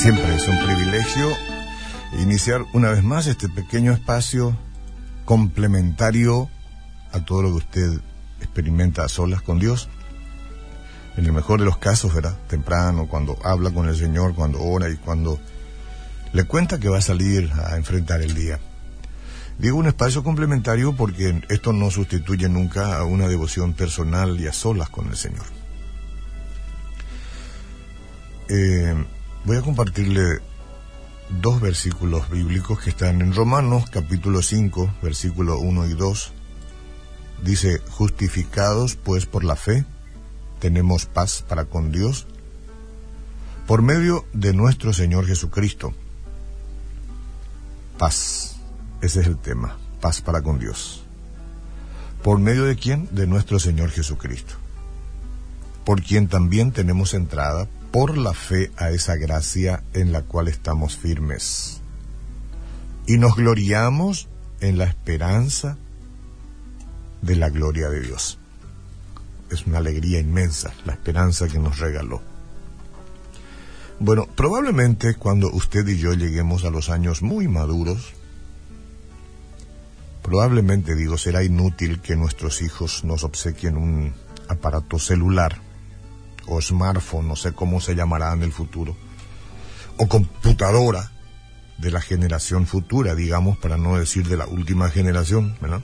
Siempre es un privilegio iniciar una vez más este pequeño espacio complementario a todo lo que usted experimenta a solas con Dios. En el mejor de los casos, ¿verdad? Temprano, cuando habla con el Señor, cuando ora y cuando le cuenta que va a salir a enfrentar el día. Digo un espacio complementario porque esto no sustituye nunca a una devoción personal y a solas con el Señor. Eh, voy a compartirle dos versículos bíblicos que están en Romanos capítulo 5, versículo 1 y 2. Dice, justificados pues por la fe, tenemos paz para con Dios por medio de nuestro Señor Jesucristo. Paz, ese es el tema, paz para con Dios. ¿Por medio de quién? De nuestro Señor Jesucristo. Por quien también tenemos entrada por la fe a esa gracia en la cual estamos firmes. Y nos gloriamos en la esperanza de la gloria de Dios. Es una alegría inmensa la esperanza que nos regaló. Bueno, probablemente cuando usted y yo lleguemos a los años muy maduros, probablemente digo, será inútil que nuestros hijos nos obsequien un aparato celular o smartphone, no sé cómo se llamará en el futuro, o computadora de la generación futura, digamos, para no decir de la última generación, ¿verdad?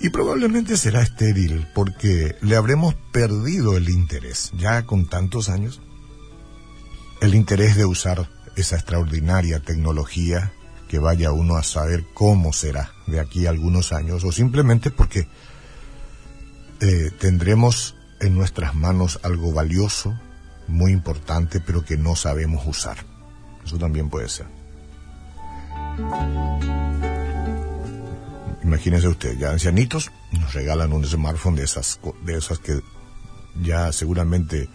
Y probablemente será estéril porque le habremos perdido el interés, ya con tantos años, el interés de usar esa extraordinaria tecnología que vaya uno a saber cómo será de aquí a algunos años, o simplemente porque eh, tendremos en nuestras manos algo valioso, muy importante, pero que no sabemos usar. Eso también puede ser. Imagínese usted, ya ancianitos nos regalan un smartphone de esas, de esas que ya seguramente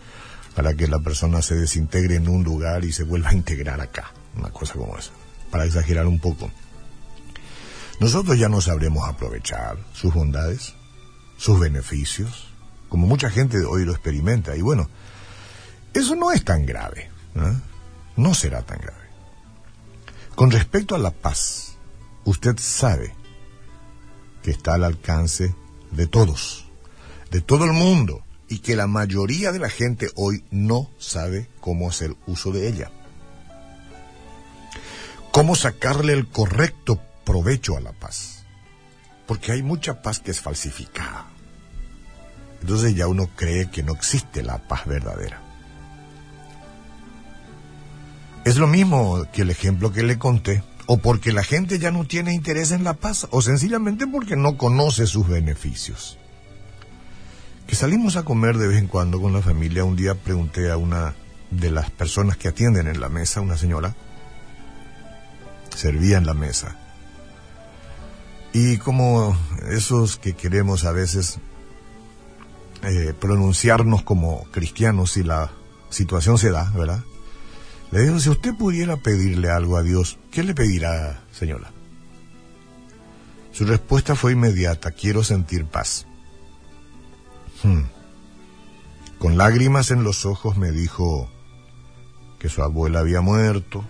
para que la persona se desintegre en un lugar y se vuelva a integrar acá, una cosa como esa, para exagerar un poco. Nosotros ya no sabremos aprovechar sus bondades, sus beneficios, como mucha gente hoy lo experimenta. Y bueno, eso no es tan grave, no será tan grave. Con respecto a la paz, usted sabe que está al alcance de todos, de todo el mundo, y que la mayoría de la gente hoy no sabe cómo hacer uso de ella. Cómo sacarle el correcto provecho a la paz. Porque hay mucha paz que es falsificada. Entonces ya uno cree que no existe la paz verdadera. Es lo mismo que el ejemplo que le conté, o porque la gente ya no tiene interés en la paz, o sencillamente porque no conoce sus beneficios. Que salimos a comer de vez en cuando con la familia, un día pregunté a una de las personas que atienden en la mesa, una señora, servía en la mesa. Y como esos que queremos a veces eh, pronunciarnos como cristianos si la situación se da, ¿verdad? Le digo, si usted pudiera pedirle algo a Dios, ¿qué le pedirá, señora? Su respuesta fue inmediata, quiero sentir paz. Hmm. Con lágrimas en los ojos me dijo que su abuela había muerto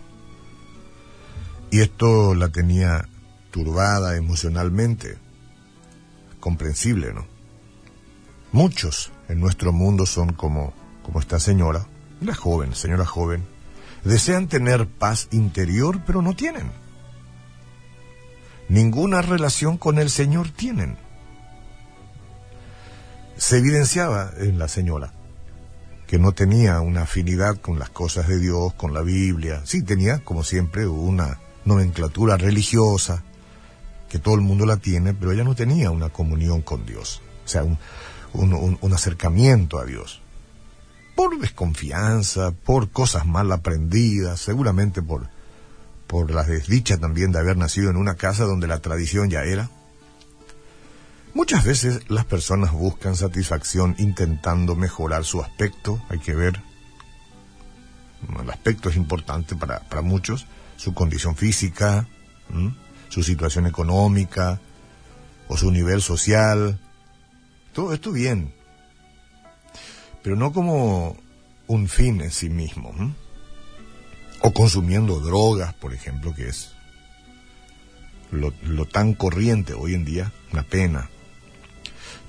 y esto la tenía turbada emocionalmente. Comprensible, ¿no? Muchos en nuestro mundo son como, como esta señora, una joven, señora joven, desean tener paz interior, pero no tienen. Ninguna relación con el Señor tienen. Se evidenciaba en la señora que no tenía una afinidad con las cosas de Dios, con la Biblia. Sí, tenía, como siempre, una nomenclatura religiosa, que todo el mundo la tiene, pero ella no tenía una comunión con Dios. O sea, un, un, acercamiento a Dios. Por desconfianza, por cosas mal aprendidas, seguramente por, por la desdicha también de haber nacido en una casa donde la tradición ya era. Muchas veces las personas buscan satisfacción intentando mejorar su aspecto, hay que ver, el aspecto es importante para, para muchos, su condición física, su situación económica o su nivel social, todo esto bien, pero no como un fin en sí mismo. o consumiendo drogas, por ejemplo, que es lo, lo tan corriente hoy en día, una pena.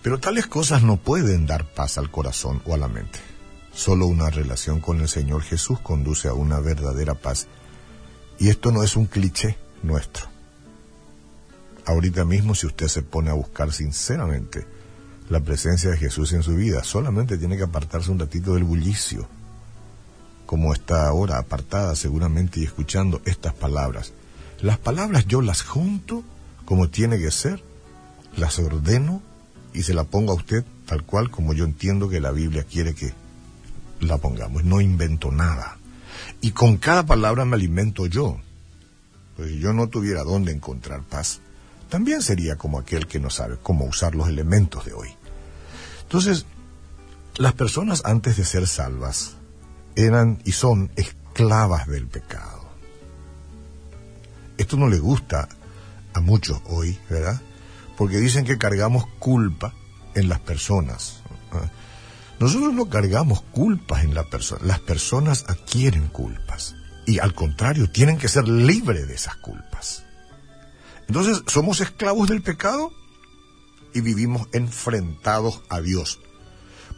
Pero tales cosas no pueden dar paz al corazón o a la mente. Solo una relación con el Señor Jesús conduce a una verdadera paz. Y esto no es un cliché nuestro. Ahorita mismo, si usted se pone a buscar sinceramente la presencia de Jesús en su vida, solamente tiene que apartarse un ratito del bullicio, como está ahora apartada seguramente y escuchando estas palabras. Las palabras yo las junto como tiene que ser, las ordeno y se la pongo a usted tal cual como yo entiendo que la Biblia quiere que la pongamos. No invento nada. Y con cada palabra me alimento yo. Pues si yo no tuviera dónde encontrar paz, también sería como aquel que no sabe cómo usar los elementos de hoy. Entonces, las personas antes de ser salvas eran y son esclavas del pecado. Esto no le gusta a muchos hoy, ¿verdad? Porque dicen que cargamos culpa en las personas. Nosotros no cargamos culpas en la persona, las personas adquieren culpas y al contrario tienen que ser libres de esas culpas. Entonces, ¿somos esclavos del pecado? Y vivimos enfrentados a Dios.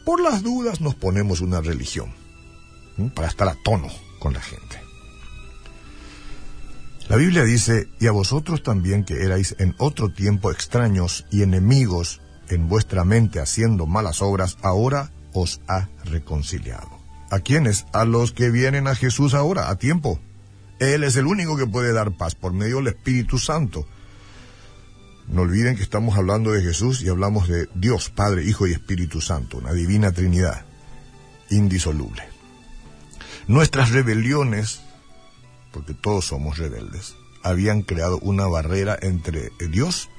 Por las dudas nos ponemos una religión, para estar a tono con la gente. La Biblia dice, y a vosotros también que erais en otro tiempo extraños y enemigos en vuestra mente haciendo malas obras, ahora os ha reconciliado. ¿A quiénes? A los que vienen a Jesús ahora, a tiempo. Él es el único que puede dar paz por medio del Espíritu Santo. No olviden que estamos hablando de Jesús y hablamos de Dios, Padre, Hijo y Espíritu Santo, una divina Trinidad, indisoluble. Nuestras rebeliones, porque todos somos rebeldes, habían creado una barrera entre Dios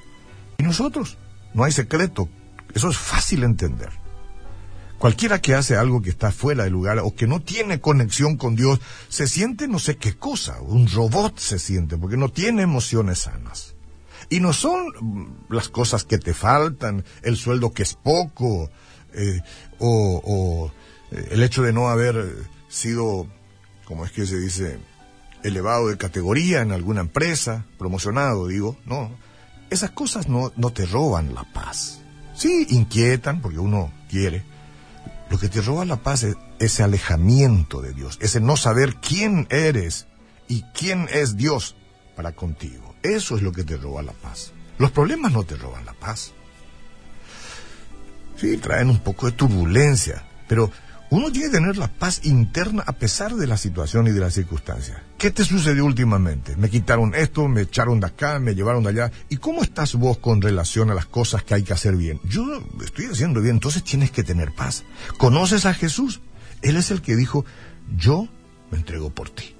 y nosotros. No hay secreto. Eso es fácil entender. Cualquiera que hace algo que está fuera de lugar o que no tiene conexión con Dios, se siente no sé qué cosa, un robot se siente, porque no tiene emociones sanas. Y no son las cosas que te faltan, el sueldo que es poco, eh, o, eh, el hecho de no haber sido, como es que se dice, elevado de categoría en alguna empresa, promocionado, digo, no. Esas cosas no, no te roban la paz. Sí, inquietan porque uno quiere, lo que te roba la paz es ese alejamiento de Dios, ese no saber quién eres y quién es Dios para contigo. Eso es lo que te roba la paz. Los problemas no te roban la paz. Sí, traen un poco de turbulencia, pero uno tiene que tener la paz interna a pesar de la situación y de las circunstancias. ¿Qué te sucedió últimamente? Me quitaron esto, me echaron de acá, me llevaron de allá. ¿Y cómo estás vos con relación a las cosas que hay que hacer bien? Yo estoy haciendo bien, entonces tienes que tener paz. ¿Conoces a Jesús? Él es el que dijo, yo me entrego por ti.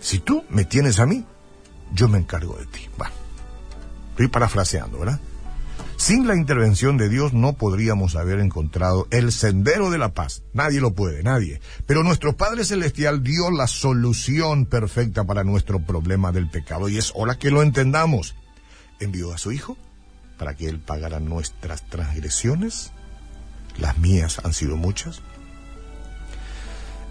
Si tú me tienes a mí, yo me encargo de ti. Bueno, estoy parafraseando, ¿verdad? Sin la intervención de Dios no podríamos haber encontrado el sendero de la paz. Nadie lo puede, nadie. Pero nuestro Padre Celestial dio la solución perfecta para nuestro problema del pecado y es hora que lo entendamos. Envió a su Hijo para que Él pagara nuestras transgresiones. Las mías han sido muchas.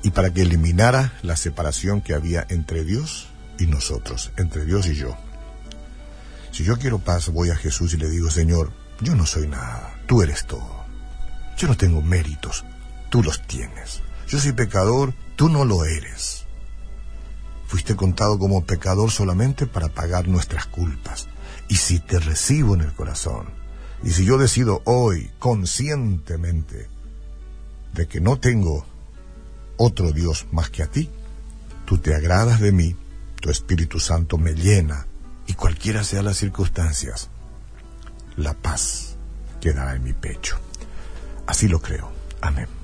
Y para que eliminara la separación que había entre Dios y nosotros, entre Dios y yo. Si yo quiero paz, voy a Jesús y le digo, Señor, yo no soy nada, tú eres todo. Yo no tengo méritos, tú los tienes. Yo soy pecador, tú no lo eres. Fuiste contado como pecador solamente para pagar nuestras culpas. Y si te recibo en el corazón, y si yo decido hoy conscientemente de que no tengo otro Dios más que a ti, tú te agradas de mí, tu Espíritu Santo me llena y cualquiera sean las circunstancias, la paz quedará en mi pecho. Así lo creo. Amén.